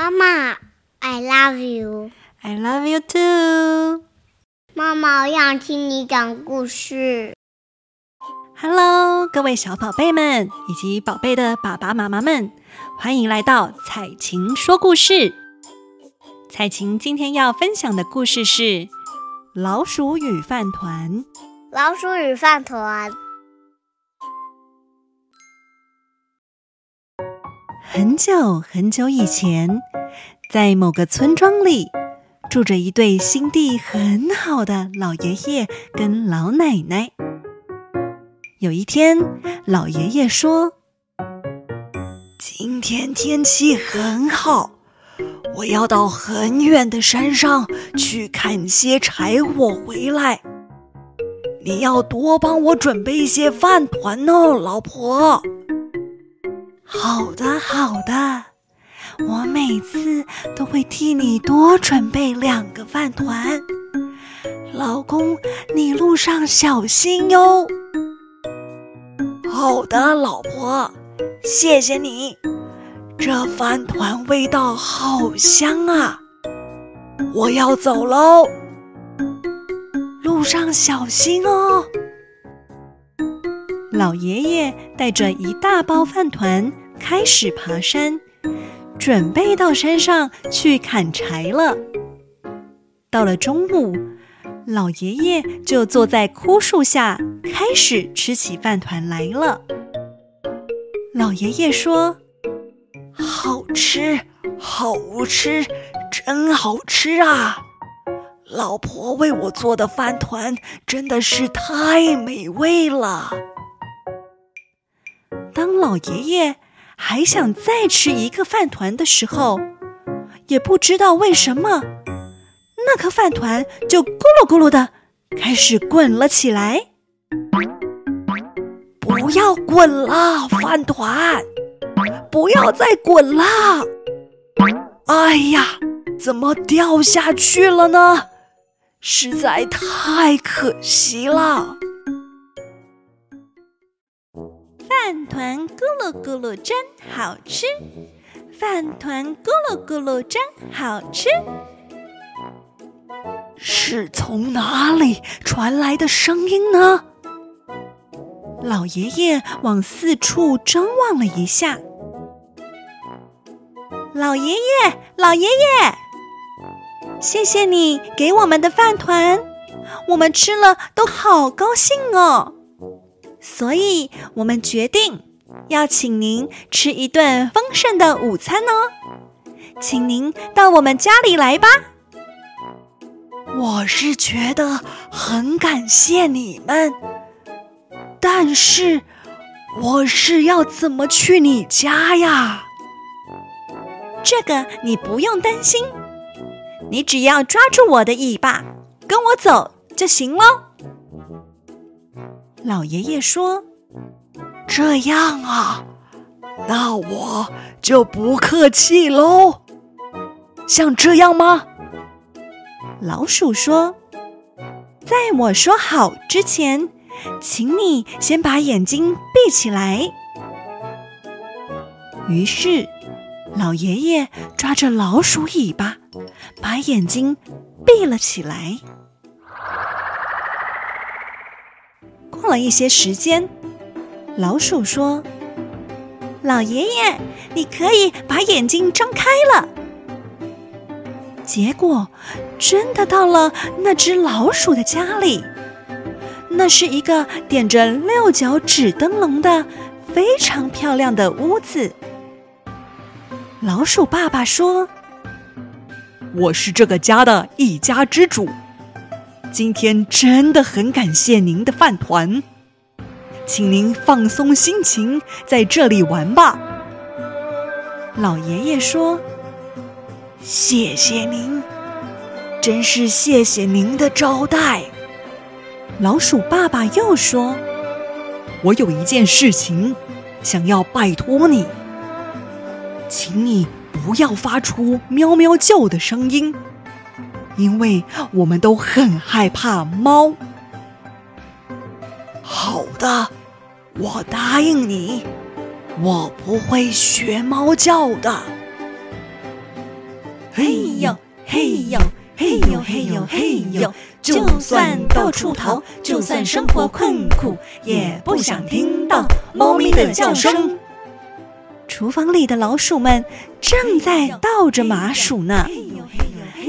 妈妈，I love you. I love you too. 妈妈，我想听你讲故事。Hello，各位小宝贝们以及宝贝的爸爸妈妈们，欢迎来到彩琴说故事。彩琴今天要分享的故事是《老鼠与饭团》。老鼠与饭团。很久很久以前，在某个村庄里，住着一对心地很好的老爷爷跟老奶奶。有一天，老爷爷说：“今天天气很好，我要到很远的山上去砍些柴火回来。你要多帮我准备一些饭团哦，老婆。”好的，好的，我每次都会替你多准备两个饭团。老公，你路上小心哟。好的，老婆，谢谢你。这饭团味道好香啊！我要走喽，路上小心哦。老爷爷带着一大包饭团，开始爬山，准备到山上去砍柴了。到了中午，老爷爷就坐在枯树下，开始吃起饭团来了。老爷爷说：“好吃，好吃，真好吃啊！老婆为我做的饭团真的是太美味了。”当老爷爷还想再吃一个饭团的时候，也不知道为什么，那颗饭团就咕噜咕噜的开始滚了起来。不要滚了，饭团！不要再滚了！哎呀，怎么掉下去了呢？实在太可惜了。饭团咕噜咕噜真好吃，饭团咕噜咕噜真好吃。是从哪里传来的声音呢？老爷爷往四处张望了一下。老爷爷，老爷爷，谢谢你给我们的饭团，我们吃了都好高兴哦。所以我们决定要请您吃一顿丰盛的午餐哦，请您到我们家里来吧。我是觉得很感谢你们，但是我是要怎么去你家呀？这个你不用担心，你只要抓住我的尾巴，跟我走就行喽。老爷爷说：“这样啊，那我就不客气喽。像这样吗？”老鼠说：“在我说好之前，请你先把眼睛闭起来。”于是，老爷爷抓着老鼠尾巴，把眼睛闭了起来。了一些时间，老鼠说：“老爷爷，你可以把眼睛张开了。”结果真的到了那只老鼠的家里，那是一个点着六角纸灯笼的非常漂亮的屋子。老鼠爸爸说：“我是这个家的一家之主。”今天真的很感谢您的饭团，请您放松心情，在这里玩吧。老爷爷说：“谢谢您，真是谢谢您的招待。”老鼠爸爸又说：“我有一件事情想要拜托你，请你不要发出喵喵叫的声音。”因为我们都很害怕猫。好的，我答应你，我不会学猫叫的。嘿呦，嘿呦，嘿呦，嘿呦，嘿呦！就算到处逃，就算生活困苦，也不想听到猫咪的叫声。厨房里的老鼠们正在倒着麻薯呢，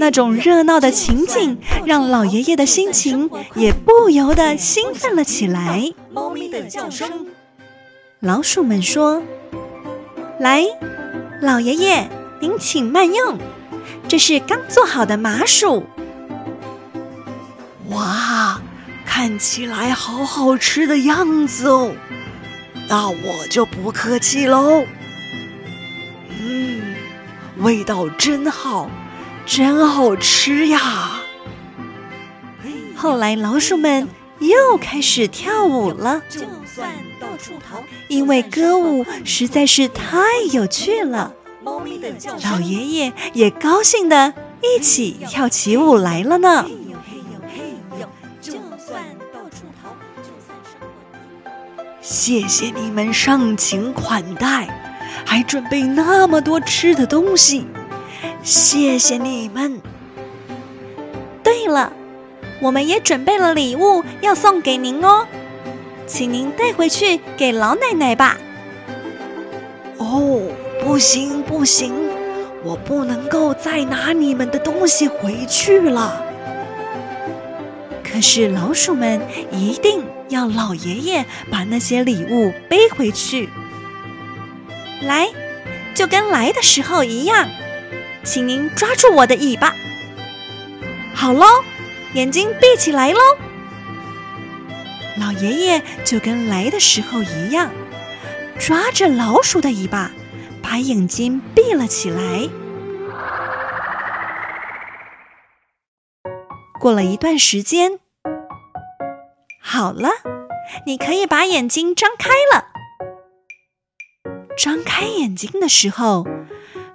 那种热闹的情景让老爷爷的心情也不由得兴奋了起来。猫咪的叫声，老鼠们说：“来，老爷爷，您请慢用，这是刚做好的麻薯。”哇，看起来好好吃的样子哦，那我就不客气喽。嗯味道真好，真好吃呀！后来老鼠们又开始跳舞了，就算到处逃，因为歌舞实在是太有趣了猫咪的。老爷爷也高兴地一起跳起舞来了呢。就算到处逃，就算是我谢谢你们盛情款待。还准备那么多吃的东西，谢谢你们。对了，我们也准备了礼物要送给您哦，请您带回去给老奶奶吧。哦，不行不行，我不能够再拿你们的东西回去了。可是老鼠们一定要老爷爷把那些礼物背回去。来，就跟来的时候一样，请您抓住我的尾巴。好喽，眼睛闭起来喽。老爷爷就跟来的时候一样，抓着老鼠的尾巴，把眼睛闭了起来。过了一段时间，好了，你可以把眼睛张开了。张开眼睛的时候，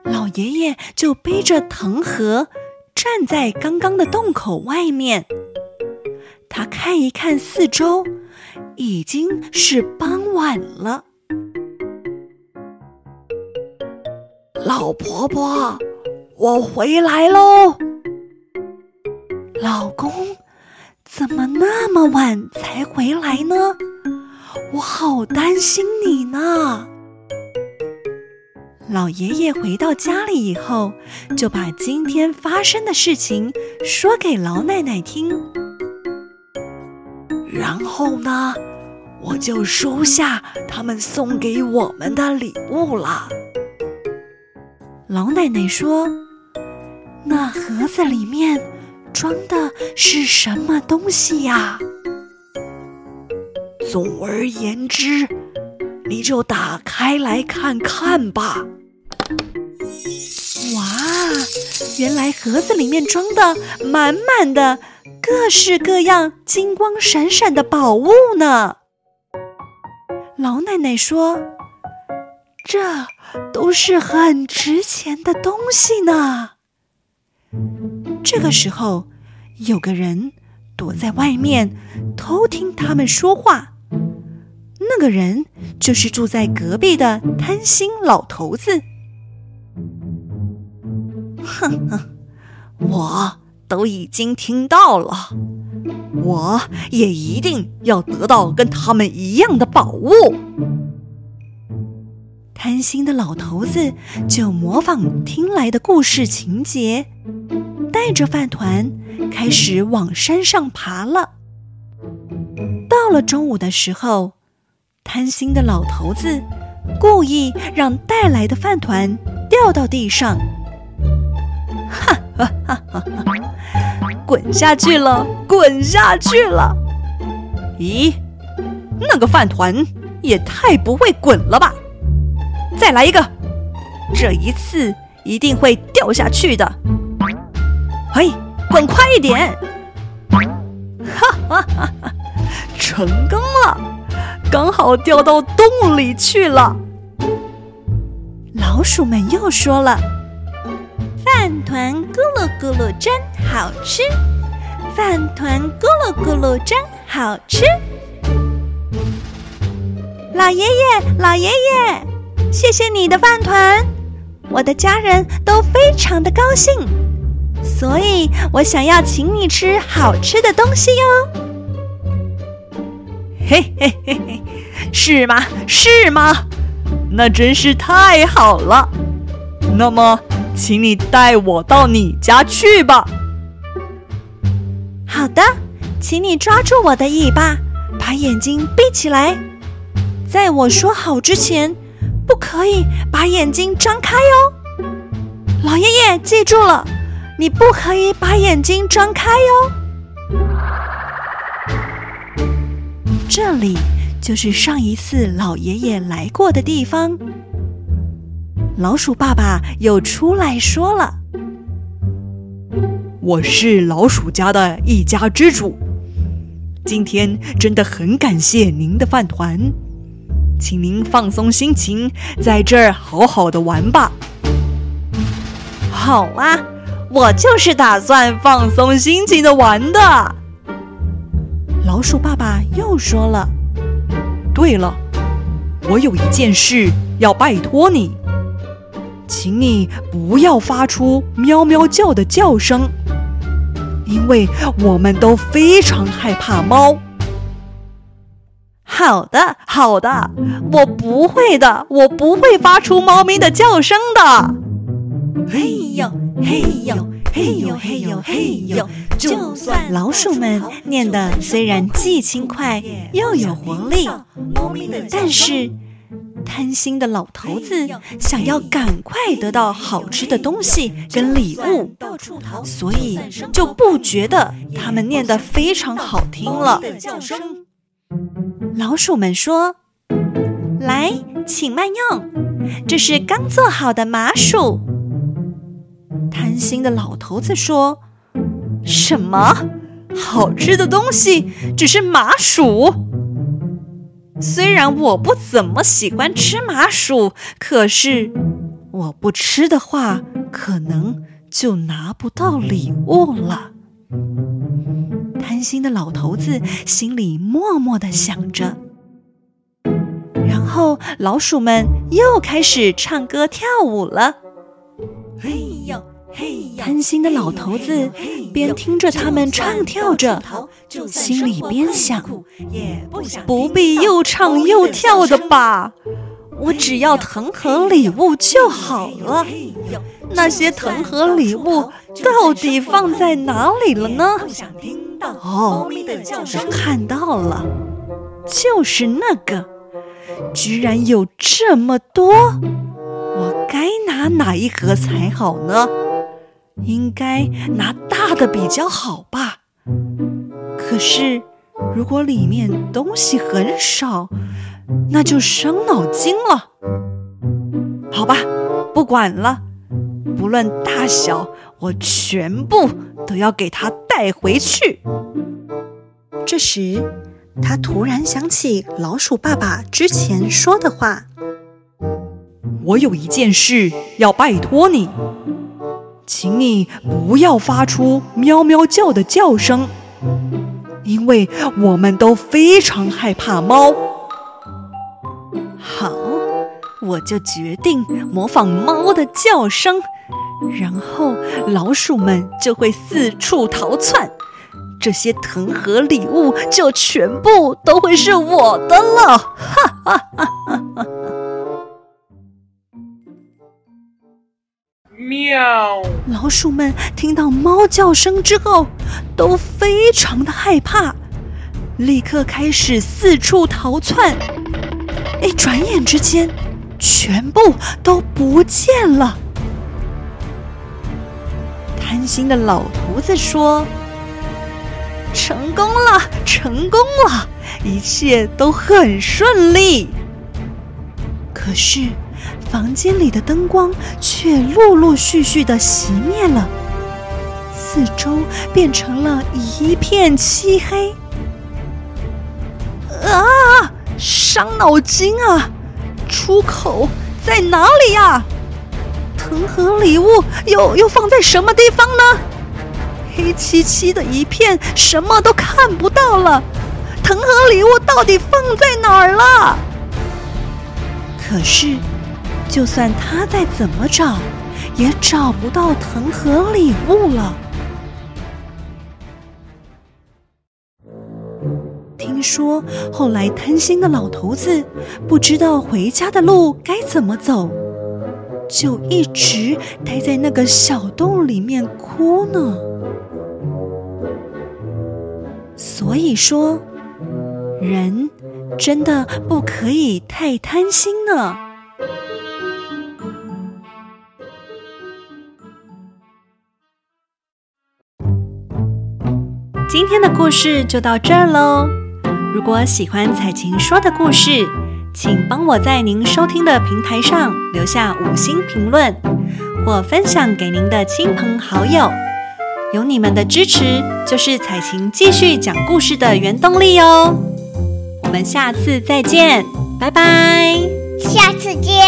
老爷爷就背着藤盒站在刚刚的洞口外面。他看一看四周，已经是傍晚了。老婆婆，我回来喽。老公，怎么那么晚才回来呢？我好担心你呢。老爷爷回到家里以后，就把今天发生的事情说给老奶奶听。然后呢，我就收下他们送给我们的礼物了。老奶奶说：“那盒子里面装的是什么东西呀？”总而言之，你就打开来看看吧。哇，原来盒子里面装的满满的各式各样、金光闪闪的宝物呢。老奶奶说：“这都是很值钱的东西呢。”这个时候，有个人躲在外面偷听他们说话。那个人就是住在隔壁的贪心老头子。哼哼，我都已经听到了，我也一定要得到跟他们一样的宝物。贪心的老头子就模仿听来的故事情节，带着饭团开始往山上爬了。到了中午的时候，贪心的老头子故意让带来的饭团掉到地上。哈哈哈哈！滚下去了，滚下去了！咦，那个饭团也太不会滚了吧！再来一个，这一次一定会掉下去的。嘿，滚快一点！哈哈哈哈！成功了，刚好掉到洞里去了。老鼠们又说了。饭团咕噜咕噜真好吃，饭团咕噜咕噜真好吃。老爷爷，老爷爷，谢谢你的饭团，我的家人都非常的高兴，所以我想要请你吃好吃的东西哟。嘿嘿嘿嘿，是吗？是吗？那真是太好了。那么，请你带我到你家去吧。好的，请你抓住我的尾巴，把眼睛闭起来。在我说好之前，不可以把眼睛张开哦。老爷爷，记住了，你不可以把眼睛张开哦。这里就是上一次老爷爷来过的地方。老鼠爸爸又出来说了：“我是老鼠家的一家之主，今天真的很感谢您的饭团。”请您放松心情，在这儿好好的玩吧。好啊，我就是打算放松心情的玩的。老鼠爸爸又说了：“对了，我有一件事要拜托你，请你不要发出喵喵叫的叫声，因为我们都非常害怕猫。”好的，好的，我不会的，我不会发出猫咪的叫声的。哎呦，嘿呦，嘿呦，嘿呦，嘿呦！就算老鼠们念的虽然既轻快又有活力，但是贪心的老头子想要赶快得到好吃的东西跟礼物，所以就不觉得他们念得非常好听了。老鼠们说：“来，请慢用，这是刚做好的麻薯。”贪心的老头子说：“什么？好吃的东西只是麻薯？虽然我不怎么喜欢吃麻薯，可是我不吃的话，可能就拿不到礼物了。”贪心的老头子心里默默地想着，然后老鼠们又开始唱歌跳舞了。嘿呦，贪心的老头子边听着他们唱跳着，心里边想：不必又唱又跳的吧，我只要藤和礼物就好了。那些藤和礼物到底放在哪里了呢？哦，我看到了，就是那个，居然有这么多，我该拿哪一盒才好呢？应该拿大的比较好吧。可是，如果里面东西很少，那就伤脑筋了。好吧，不管了，不论大小，我全部都要给他带回去。这时，他突然想起老鼠爸爸之前说的话：“我有一件事要拜托你，请你不要发出喵喵叫的叫声，因为我们都非常害怕猫。”好，我就决定模仿猫的叫声，然后老鼠们就会四处逃窜。这些藤盒礼物就全部都会是我的了！哈哈哈哈哈！喵！老鼠们听到猫叫声之后，都非常的害怕，立刻开始四处逃窜。哎，转眼之间，全部都不见了。贪心的老头子说。成功了，成功了，一切都很顺利。可是，房间里的灯光却陆陆续续的熄灭了，四周变成了一片漆黑。啊，伤脑筋啊！出口在哪里呀？藤盒礼物又又放在什么地方呢？黑漆漆的一片，什么都看不到了。藤盒礼物到底放在哪儿了？可是就算他再怎么找，也找不到藤和礼物了。听说后来贪心的老头子不知道回家的路该怎么走，就一直待在那个小洞里面哭呢。所以说，人真的不可以太贪心呢。今天的故事就到这儿喽。如果喜欢彩晴说的故事，请帮我在您收听的平台上留下五星评论，或分享给您的亲朋好友。有你们的支持，就是彩晴继续讲故事的原动力哦。我们下次再见，拜拜。下次见，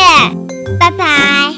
拜拜。